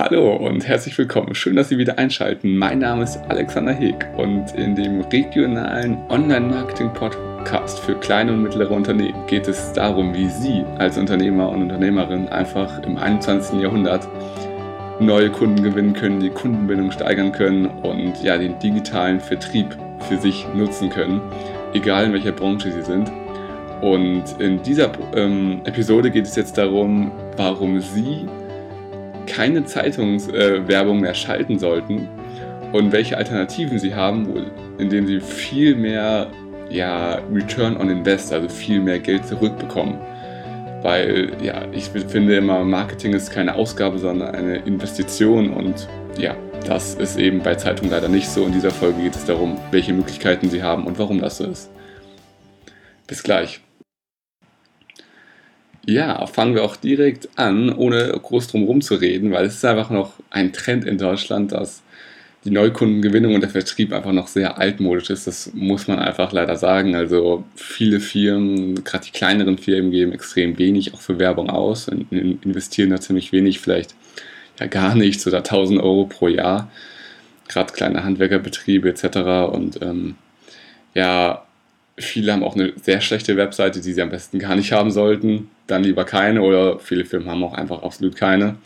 Hallo und herzlich willkommen. Schön, dass Sie wieder einschalten. Mein Name ist Alexander Heg und in dem regionalen Online-Marketing-Podcast für kleine und mittlere Unternehmen geht es darum, wie Sie als Unternehmer und Unternehmerin einfach im 21. Jahrhundert neue Kunden gewinnen können, die Kundenbindung steigern können und ja, den digitalen Vertrieb für sich nutzen können, egal in welcher Branche Sie sind. Und in dieser ähm, Episode geht es jetzt darum, warum Sie keine Zeitungswerbung äh, mehr schalten sollten und welche Alternativen sie haben, indem sie viel mehr ja, Return on Invest, also viel mehr Geld zurückbekommen. Weil ja, ich finde immer, Marketing ist keine Ausgabe, sondern eine Investition und ja, das ist eben bei Zeitungen leider nicht so. In dieser Folge geht es darum, welche Möglichkeiten sie haben und warum das so ist. Bis gleich. Ja, fangen wir auch direkt an, ohne groß drum herum zu reden, weil es ist einfach noch ein Trend in Deutschland, dass die Neukundengewinnung und der Vertrieb einfach noch sehr altmodisch ist. Das muss man einfach leider sagen. Also viele Firmen, gerade die kleineren Firmen, geben extrem wenig auch für Werbung aus und investieren da ziemlich wenig, vielleicht ja gar nichts oder 1000 Euro pro Jahr. Gerade kleine Handwerkerbetriebe etc. Und ähm, ja, Viele haben auch eine sehr schlechte Webseite, die sie am besten gar nicht haben sollten. Dann lieber keine oder viele Firmen haben auch einfach absolut keine.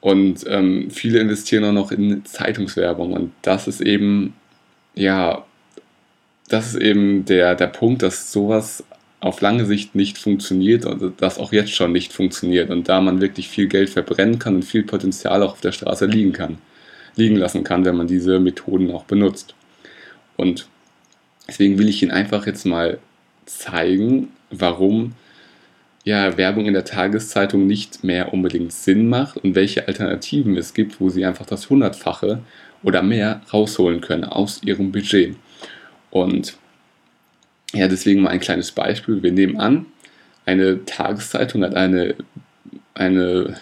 Und ähm, viele investieren auch noch in Zeitungswerbung. Und das ist eben, ja, das ist eben der, der Punkt, dass sowas auf lange Sicht nicht funktioniert und das auch jetzt schon nicht funktioniert. Und da man wirklich viel Geld verbrennen kann und viel Potenzial auch auf der Straße liegen kann, liegen lassen kann, wenn man diese Methoden auch benutzt. Und Deswegen will ich Ihnen einfach jetzt mal zeigen, warum ja, Werbung in der Tageszeitung nicht mehr unbedingt Sinn macht und welche Alternativen es gibt, wo Sie einfach das Hundertfache oder mehr rausholen können aus Ihrem Budget. Und ja, deswegen mal ein kleines Beispiel. Wir nehmen an, eine Tageszeitung hat eine, eine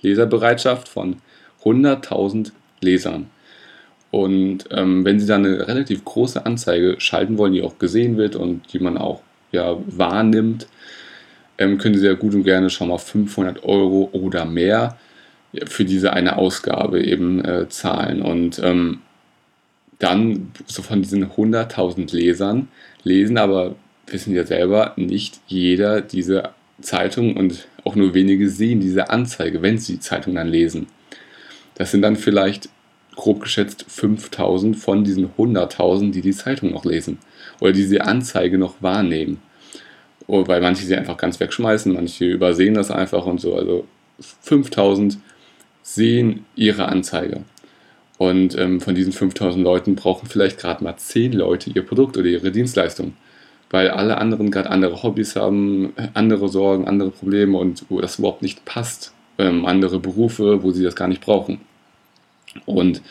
Leserbereitschaft von 100.000 Lesern. Und ähm, wenn Sie dann eine relativ große Anzeige schalten wollen, die auch gesehen wird und die man auch ja, wahrnimmt, ähm, können Sie ja gut und gerne schon mal 500 Euro oder mehr für diese eine Ausgabe eben äh, zahlen. Und ähm, dann so von diesen 100.000 Lesern lesen aber, wissen ja selber, nicht jeder diese Zeitung und auch nur wenige sehen diese Anzeige, wenn sie die Zeitung dann lesen. Das sind dann vielleicht grob geschätzt 5000 von diesen 100.000, die die Zeitung noch lesen oder diese Anzeige noch wahrnehmen. Oh, weil manche sie einfach ganz wegschmeißen, manche übersehen das einfach und so. Also 5000 sehen ihre Anzeige. Und ähm, von diesen 5000 Leuten brauchen vielleicht gerade mal 10 Leute ihr Produkt oder ihre Dienstleistung. Weil alle anderen gerade andere Hobbys haben, andere Sorgen, andere Probleme und wo das überhaupt nicht passt. Ähm, andere Berufe, wo sie das gar nicht brauchen. Und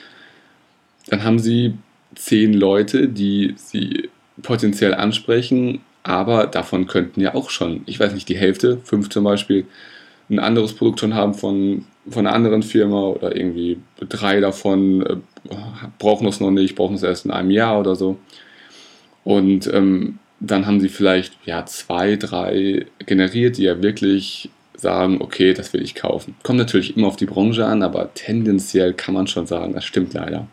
dann haben sie zehn Leute, die sie potenziell ansprechen, aber davon könnten ja auch schon, ich weiß nicht, die Hälfte, fünf zum Beispiel, ein anderes Produkt schon haben von, von einer anderen Firma oder irgendwie drei davon äh, brauchen es noch nicht, brauchen es erst in einem Jahr oder so. Und ähm, dann haben sie vielleicht ja zwei, drei generiert, die ja wirklich sagen, okay, das will ich kaufen. Kommt natürlich immer auf die Branche an, aber tendenziell kann man schon sagen, das stimmt leider.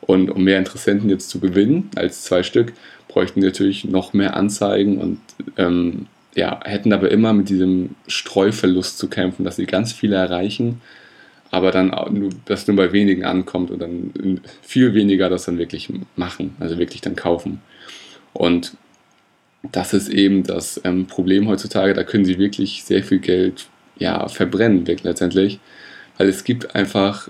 Und um mehr Interessenten jetzt zu gewinnen als zwei Stück, bräuchten wir natürlich noch mehr Anzeigen und ähm, ja, hätten aber immer mit diesem Streuverlust zu kämpfen, dass sie ganz viele erreichen, aber dann dass nur bei wenigen ankommt und dann viel weniger das dann wirklich machen, also wirklich dann kaufen. Und das ist eben das ähm, Problem heutzutage. Da können sie wirklich sehr viel Geld ja, verbrennen, letztendlich. Weil es gibt einfach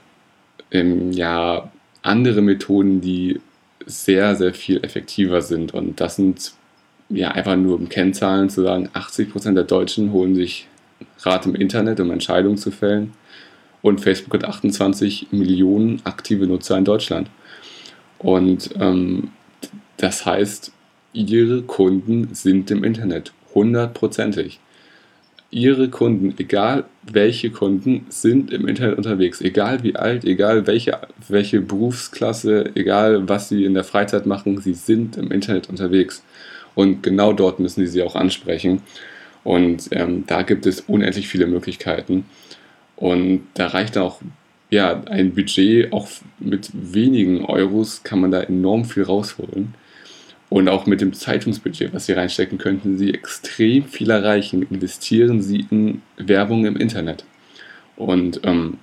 ähm, ja, andere Methoden, die sehr, sehr viel effektiver sind. Und das sind ja einfach nur um Kennzahlen zu sagen, 80% der Deutschen holen sich Rat im Internet, um Entscheidungen zu fällen. Und Facebook hat 28 Millionen aktive Nutzer in Deutschland. Und ähm, das heißt, Ihre Kunden sind im Internet, hundertprozentig. Ihre Kunden, egal welche Kunden, sind im Internet unterwegs. Egal wie alt, egal welche, welche Berufsklasse, egal was sie in der Freizeit machen, sie sind im Internet unterwegs. Und genau dort müssen sie sie auch ansprechen. Und ähm, da gibt es unendlich viele Möglichkeiten. Und da reicht auch ja, ein Budget, auch mit wenigen Euros kann man da enorm viel rausholen. Und auch mit dem Zeitungsbudget, was Sie reinstecken, könnten Sie extrem viel erreichen. Investieren Sie in Werbung im Internet. Und ähm,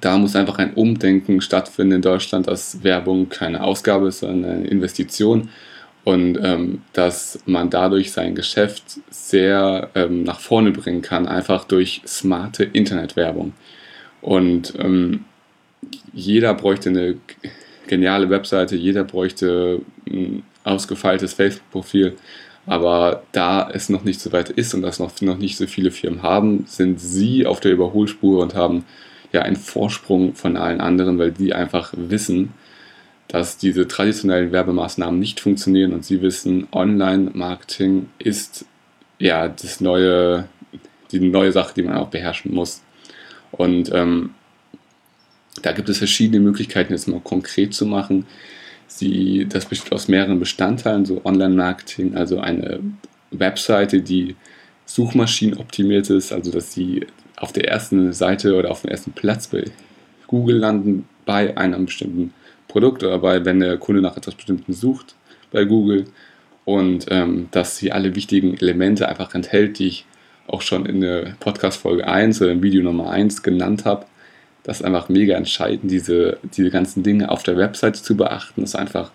da muss einfach ein Umdenken stattfinden in Deutschland, dass Werbung keine Ausgabe ist, sondern eine Investition und ähm, dass man dadurch sein Geschäft sehr ähm, nach vorne bringen kann, einfach durch smarte Internetwerbung. Und ähm, jeder bräuchte eine geniale Webseite, jeder bräuchte ein ausgefeiltes Facebook-Profil. Aber da es noch nicht so weit ist und das noch, noch nicht so viele Firmen haben, sind sie auf der Überholspur und haben ja einen Vorsprung von allen anderen, weil die einfach wissen, dass diese traditionellen Werbemaßnahmen nicht funktionieren und sie wissen, Online-Marketing ist ja das neue, die neue Sache, die man auch beherrschen muss. Und ähm, da gibt es verschiedene Möglichkeiten, jetzt mal konkret zu machen. Sie, das besteht aus mehreren Bestandteilen, so Online-Marketing, also eine Webseite, die suchmaschinenoptimiert ist, also dass sie auf der ersten Seite oder auf dem ersten Platz bei Google landen bei einem bestimmten Produkt oder bei, wenn der Kunde nach etwas Bestimmten sucht bei Google und ähm, dass sie alle wichtigen Elemente einfach enthält, die ich auch schon in der Podcast-Folge 1 oder im Video Nummer 1 genannt habe. Das ist einfach mega entscheidend, diese, diese ganzen Dinge auf der Webseite zu beachten, dass einfach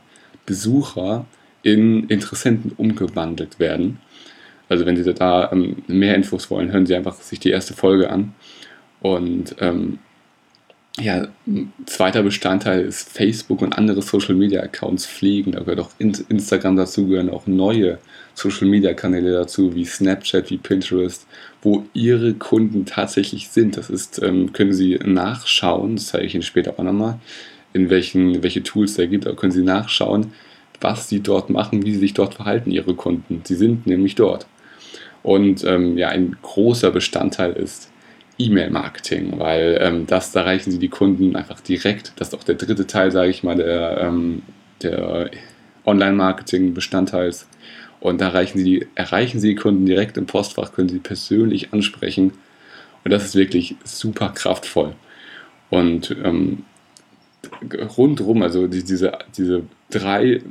Besucher in Interessenten umgewandelt werden. Also wenn Sie da ähm, mehr Infos wollen, hören Sie einfach sich die erste Folge an. Und ähm, ja, ein zweiter Bestandteil ist Facebook und andere Social Media Accounts pflegen. Da gehört auch Instagram dazu, gehören auch neue Social Media Kanäle dazu, wie Snapchat, wie Pinterest, wo Ihre Kunden tatsächlich sind. Das ist, ähm, können Sie nachschauen, das zeige ich Ihnen später auch nochmal, in welchen, welche Tools da gibt. Da können Sie nachschauen, was Sie dort machen, wie Sie sich dort verhalten, Ihre Kunden. Sie sind nämlich dort. Und ähm, ja, ein großer Bestandteil ist E-Mail-Marketing, weil ähm, das erreichen Sie die Kunden einfach direkt. Das ist auch der dritte Teil, sage ich mal, der, ähm, der Online-Marketing-Bestandteils. Und da erreichen Sie, erreichen Sie die Kunden direkt im Postfach, können Sie persönlich ansprechen. Und das ist wirklich super kraftvoll. Und ähm, rundherum, also die, diese, diese drei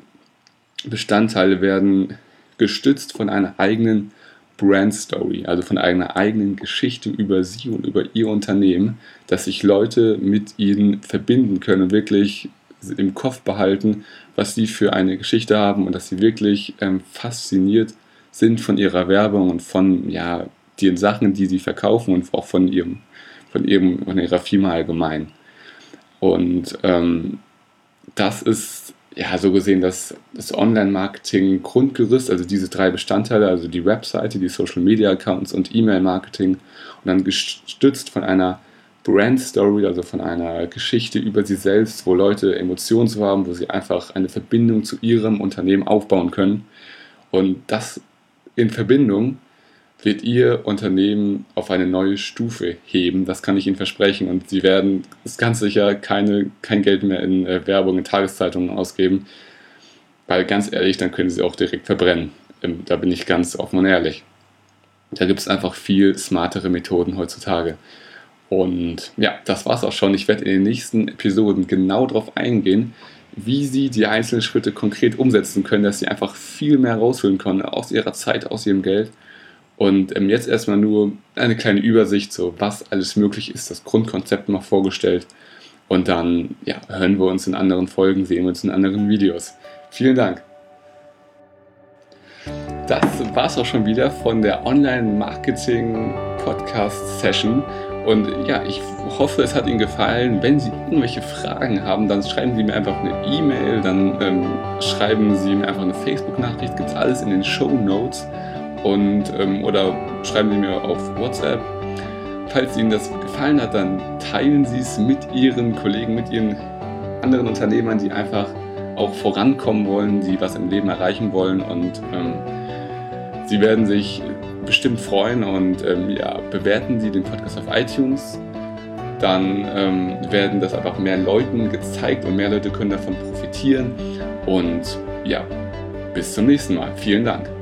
Bestandteile werden gestützt von einer eigenen Brand Story, also von einer eigenen Geschichte über sie und über ihr Unternehmen, dass sich Leute mit ihnen verbinden können, wirklich im Kopf behalten, was sie für eine Geschichte haben und dass sie wirklich ähm, fasziniert sind von ihrer Werbung und von ja, den Sachen, die sie verkaufen und auch von ihrem, von ihrem, von ihrer Firma allgemein. Und ähm, das ist ja, so gesehen das, das Online-Marketing-Grundgerüst, also diese drei Bestandteile, also die Webseite, die Social-Media-Accounts und E-Mail-Marketing und dann gestützt von einer Brand-Story, also von einer Geschichte über sie selbst, wo Leute Emotionen zu haben, wo sie einfach eine Verbindung zu ihrem Unternehmen aufbauen können. Und das in Verbindung wird Ihr Unternehmen auf eine neue Stufe heben. Das kann ich Ihnen versprechen. Und Sie werden ist ganz sicher keine, kein Geld mehr in äh, Werbung, in Tageszeitungen ausgeben. Weil ganz ehrlich, dann können Sie auch direkt verbrennen. Ähm, da bin ich ganz offen und ehrlich. Da gibt es einfach viel smartere Methoden heutzutage. Und ja, das war's auch schon. Ich werde in den nächsten Episoden genau darauf eingehen, wie Sie die einzelnen Schritte konkret umsetzen können, dass Sie einfach viel mehr rausholen können aus Ihrer Zeit, aus Ihrem Geld und ähm, jetzt erstmal nur eine kleine Übersicht, so was alles möglich ist, das Grundkonzept mal vorgestellt. Und dann ja, hören wir uns in anderen Folgen, sehen wir uns in anderen Videos. Vielen Dank. Das war es auch schon wieder von der Online-Marketing-Podcast-Session. Und ja, ich hoffe, es hat Ihnen gefallen. Wenn Sie irgendwelche Fragen haben, dann schreiben Sie mir einfach eine E-Mail, dann ähm, schreiben Sie mir einfach eine Facebook-Nachricht. Gibt es alles in den Show Notes und, ähm, oder schreiben Sie mir auf WhatsApp. Falls Ihnen das gefallen hat, dann teilen Sie es mit Ihren Kollegen, mit Ihren anderen Unternehmern, die einfach auch vorankommen wollen, die was im Leben erreichen wollen und ähm, Sie werden sich bestimmt freuen und ähm, ja, bewerten Sie den Podcast auf iTunes. Dann ähm, werden das einfach mehr Leuten gezeigt und mehr Leute können davon profitieren. Und ja, bis zum nächsten Mal. Vielen Dank.